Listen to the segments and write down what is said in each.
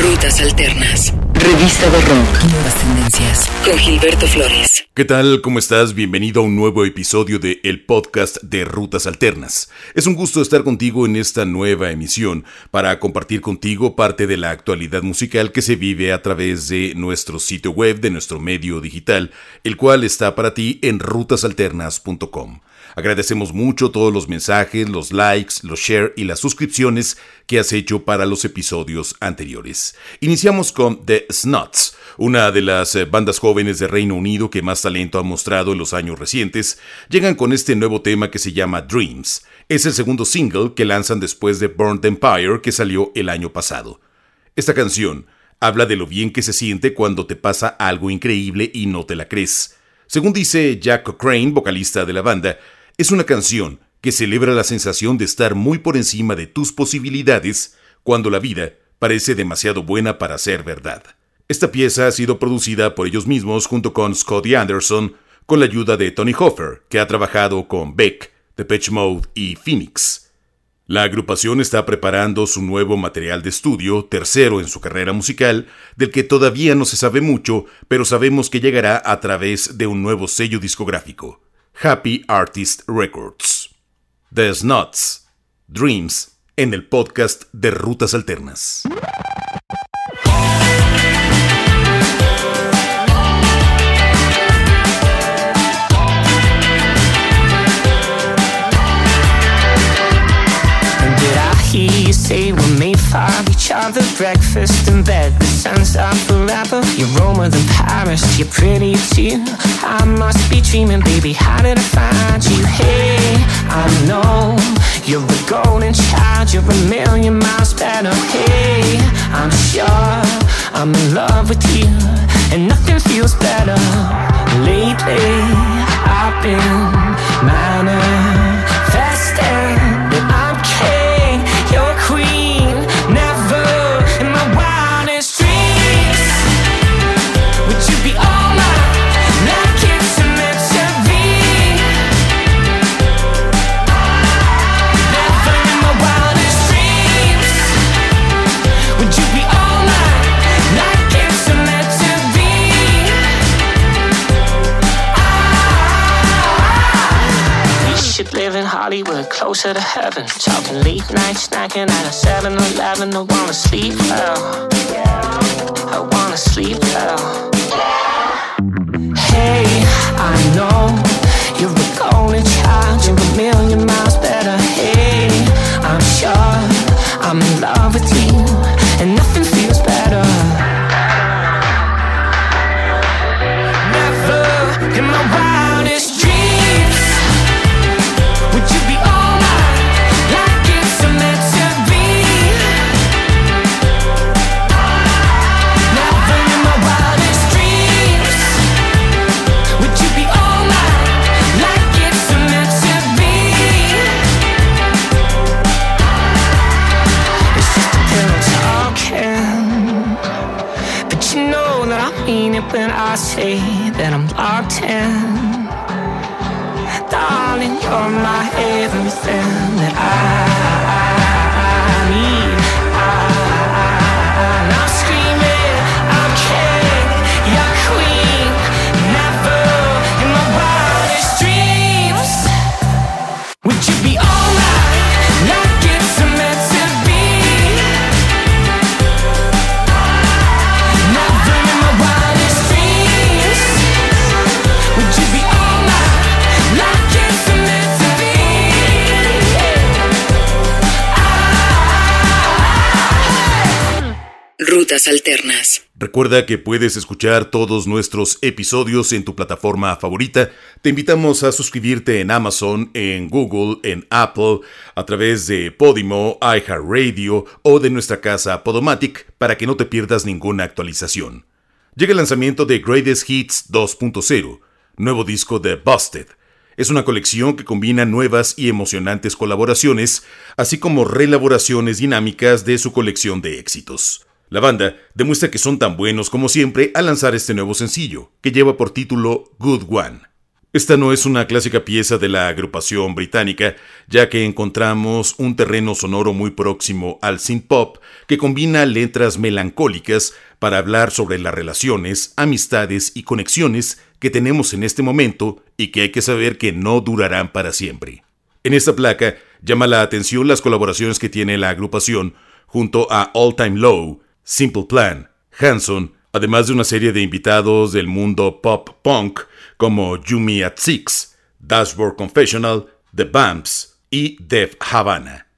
Rutas Alternas. Revista de Rock. Nuevas tendencias. Con Gilberto Flores. ¿Qué tal? ¿Cómo estás? Bienvenido a un nuevo episodio de El Podcast de Rutas Alternas. Es un gusto estar contigo en esta nueva emisión para compartir contigo parte de la actualidad musical que se vive a través de nuestro sitio web, de nuestro medio digital, el cual está para ti en rutasalternas.com. Agradecemos mucho todos los mensajes, los likes, los share y las suscripciones que has hecho para los episodios anteriores. Iniciamos con The Snuts, una de las eh, bandas jóvenes de Reino Unido que más talento ha mostrado en los años recientes. Llegan con este nuevo tema que se llama Dreams. Es el segundo single que lanzan después de Burned Empire que salió el año pasado. Esta canción habla de lo bien que se siente cuando te pasa algo increíble y no te la crees. Según dice Jack Cochrane, vocalista de la banda, es una canción que celebra la sensación de estar muy por encima de tus posibilidades cuando la vida parece demasiado buena para ser verdad. Esta pieza ha sido producida por ellos mismos junto con Scotty Anderson, con la ayuda de Tony Hoffer, que ha trabajado con Beck, Depeche Mode y Phoenix. La agrupación está preparando su nuevo material de estudio, tercero en su carrera musical, del que todavía no se sabe mucho, pero sabemos que llegará a través de un nuevo sello discográfico. Happy Artist Records. The Snuts, Dreams, en el podcast de Rutas Alternas. The sun's up forever. You're warmer than Paris, you're pretty too I must be dreaming, baby, how did I find you? Hey, I know you're a golden child. You're a million miles better. Hey, I'm sure I'm in love with you And nothing feels better. Lately, I've been manifesting closer to heaven. Talking late night snacking at a 7 Eleven. I wanna sleep oh. well. I wanna sleep oh. well. Hey, I know you're a golden child. You're a million miles better. Hey, I'm sure I'm in love with you. Alternas. Recuerda que puedes escuchar todos nuestros episodios en tu plataforma favorita. Te invitamos a suscribirte en Amazon, en Google, en Apple, a través de Podimo, iHeartRadio o de nuestra casa Podomatic para que no te pierdas ninguna actualización. Llega el lanzamiento de Greatest Hits 2.0, nuevo disco de Busted. Es una colección que combina nuevas y emocionantes colaboraciones, así como reelaboraciones dinámicas de su colección de éxitos. La banda demuestra que son tan buenos como siempre al lanzar este nuevo sencillo, que lleva por título Good One. Esta no es una clásica pieza de la agrupación británica, ya que encontramos un terreno sonoro muy próximo al synth pop que combina letras melancólicas para hablar sobre las relaciones, amistades y conexiones que tenemos en este momento y que hay que saber que no durarán para siempre. En esta placa llama la atención las colaboraciones que tiene la agrupación junto a All Time Low, Simple Plan, Hanson, además de una serie de invitados del mundo pop punk como Yumi at Six, Dashboard Confessional, The Bumps y Def Havana.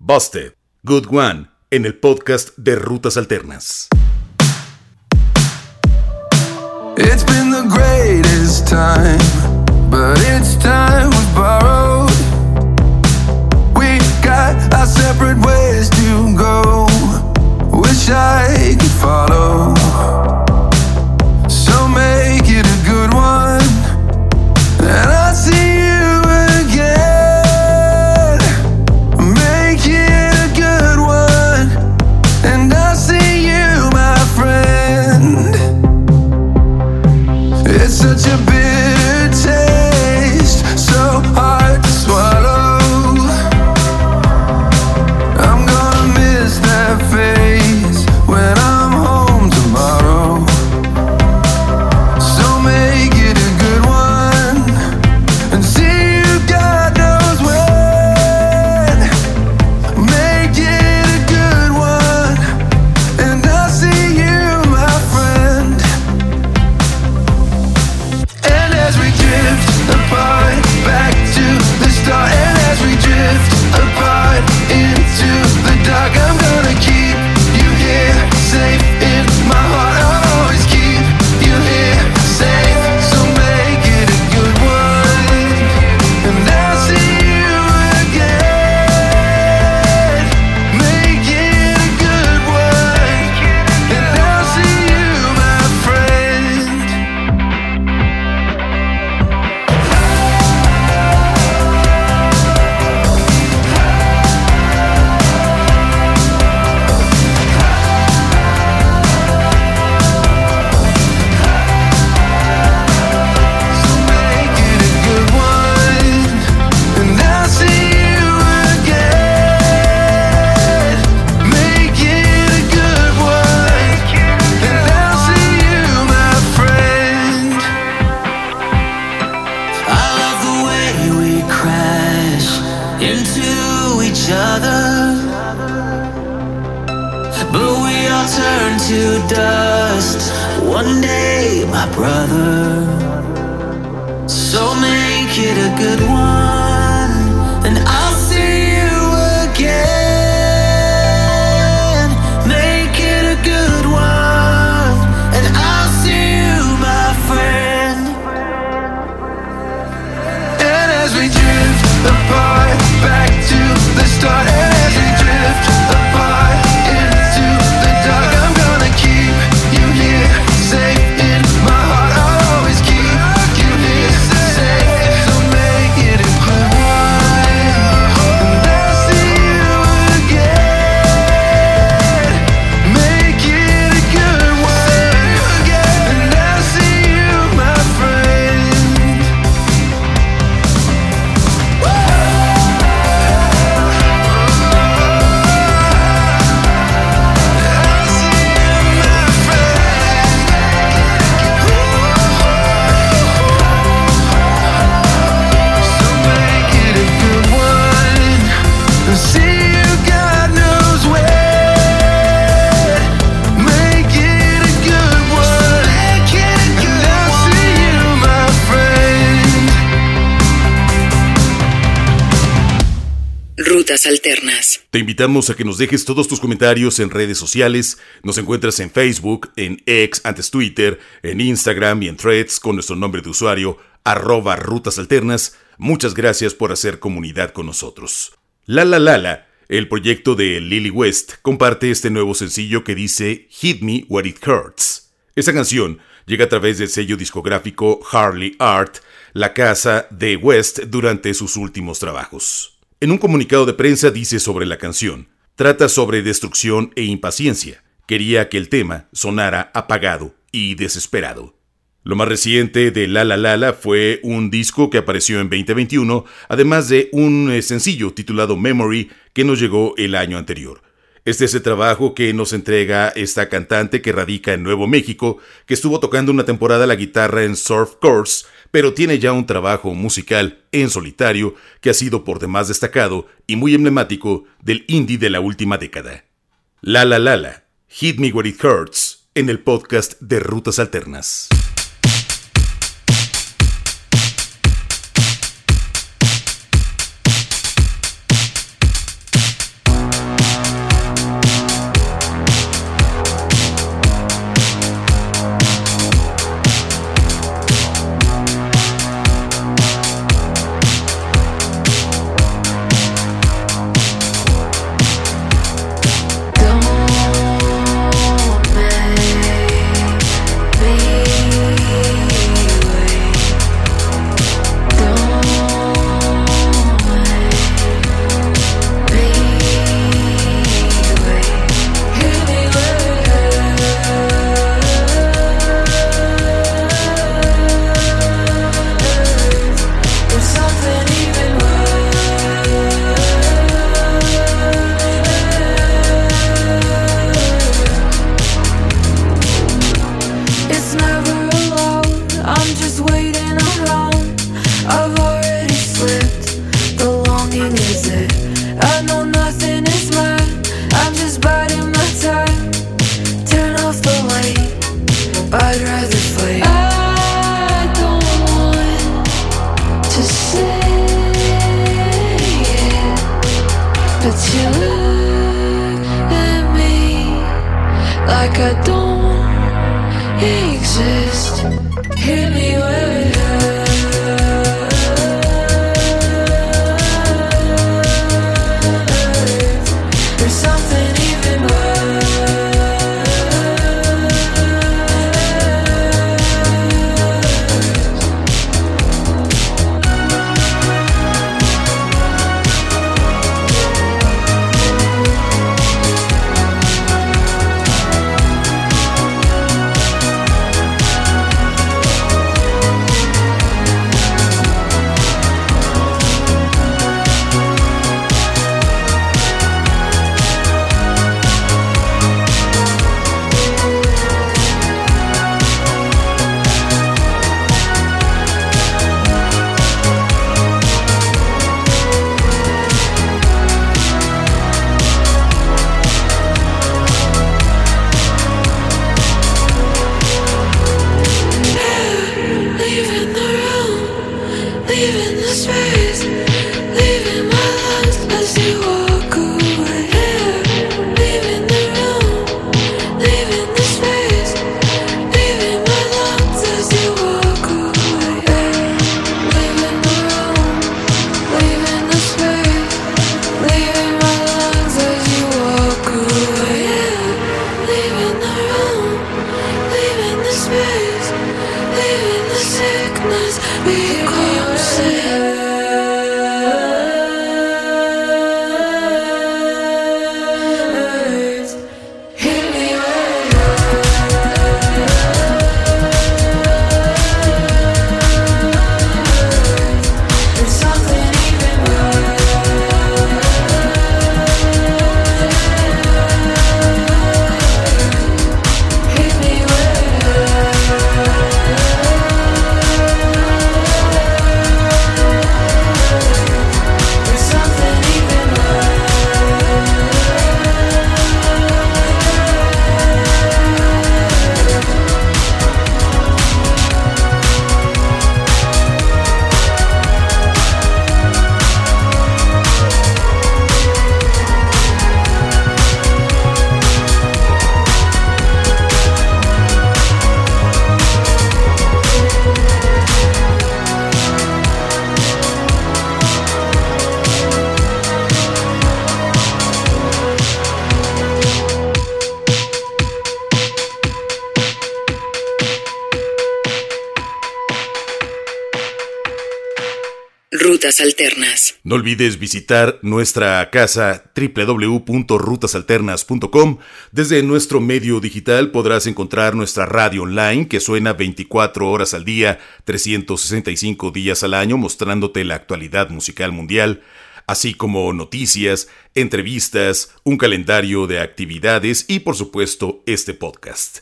Busted, Good One, en el podcast de Rutas Alternas. It's got our separate ways to go. Wish I could follow. So make it a good one, and I'll see you again. Make it a good one, and I'll see you, my friend. It's such a bitter each other. But we all turn to dust one day, my brother. So make it a good one, the Rutas Alternas. Te invitamos a que nos dejes todos tus comentarios en redes sociales. Nos encuentras en Facebook, en X, antes Twitter, en Instagram y en Threads con nuestro nombre de usuario, arroba Rutas Alternas. Muchas gracias por hacer comunidad con nosotros. La La La La, el proyecto de Lily West, comparte este nuevo sencillo que dice Hit Me Where It Hurts. Esta canción llega a través del sello discográfico Harley Art, la casa de West durante sus últimos trabajos. En un comunicado de prensa dice sobre la canción, trata sobre destrucción e impaciencia. Quería que el tema sonara apagado y desesperado. Lo más reciente de La La La fue un disco que apareció en 2021, además de un eh, sencillo titulado Memory que nos llegó el año anterior. Este es el trabajo que nos entrega esta cantante que radica en Nuevo México, que estuvo tocando una temporada la guitarra en Surf Course, pero tiene ya un trabajo musical en solitario que ha sido por demás destacado y muy emblemático del indie de la última década. La La La La, Hit Me Where It Hurts, en el podcast de Rutas Alternas. No, no Alternas. No olvides visitar nuestra casa www.rutasalternas.com. Desde nuestro medio digital podrás encontrar nuestra radio online que suena 24 horas al día, 365 días al año, mostrándote la actualidad musical mundial, así como noticias, entrevistas, un calendario de actividades y por supuesto este podcast.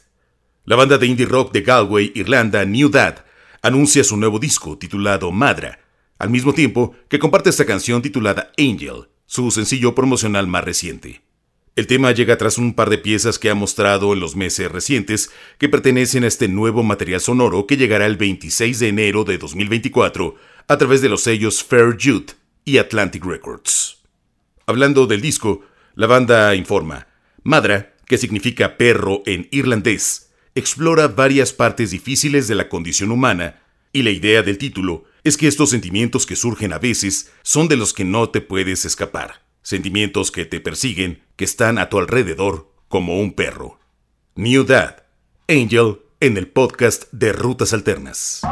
La banda de indie rock de Galway, Irlanda, New Dad, anuncia su nuevo disco titulado Madra, al mismo tiempo que comparte esta canción titulada Angel, su sencillo promocional más reciente. El tema llega tras un par de piezas que ha mostrado en los meses recientes que pertenecen a este nuevo material sonoro que llegará el 26 de enero de 2024 a través de los sellos Fair Youth y Atlantic Records. Hablando del disco, la banda informa, Madra, que significa perro en irlandés, explora varias partes difíciles de la condición humana y la idea del título es que estos sentimientos que surgen a veces son de los que no te puedes escapar, sentimientos que te persiguen, que están a tu alrededor como un perro. New Dad, Angel, en el podcast de Rutas Alternas.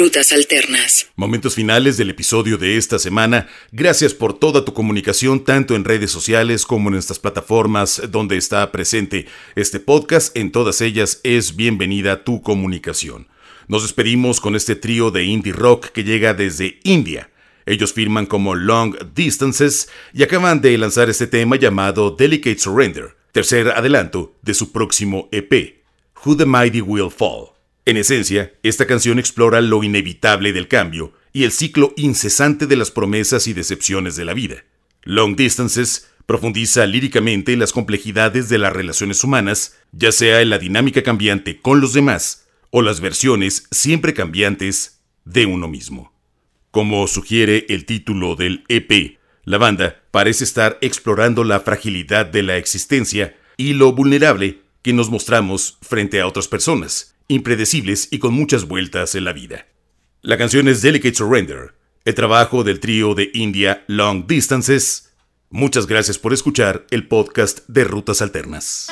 Rutas Alternas. Momentos finales del episodio de esta semana. Gracias por toda tu comunicación, tanto en redes sociales como en estas plataformas donde está presente este podcast. En todas ellas es bienvenida tu comunicación. Nos despedimos con este trío de indie rock que llega desde India. Ellos firman como Long Distances y acaban de lanzar este tema llamado Delicate Surrender, tercer adelanto de su próximo EP, Who the Mighty Will Fall. En esencia, esta canción explora lo inevitable del cambio y el ciclo incesante de las promesas y decepciones de la vida. Long Distances profundiza líricamente en las complejidades de las relaciones humanas, ya sea en la dinámica cambiante con los demás o las versiones siempre cambiantes de uno mismo. Como sugiere el título del EP, la banda parece estar explorando la fragilidad de la existencia y lo vulnerable que nos mostramos frente a otras personas, impredecibles y con muchas vueltas en la vida. La canción es Delicate Surrender, el trabajo del trío de India Long Distances. Muchas gracias por escuchar el podcast de Rutas Alternas.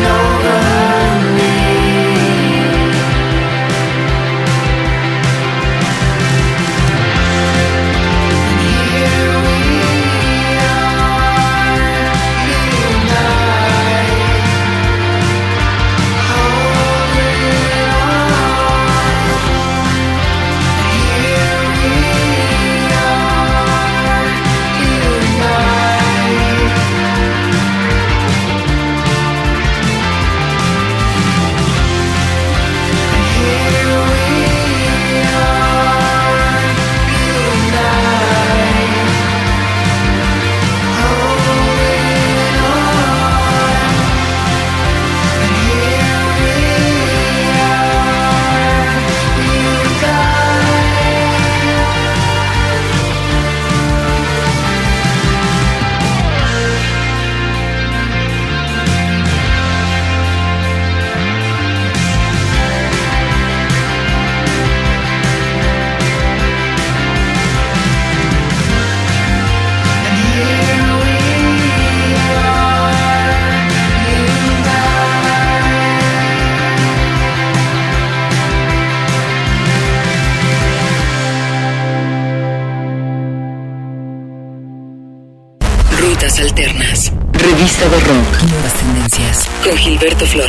know Gilberto Flores.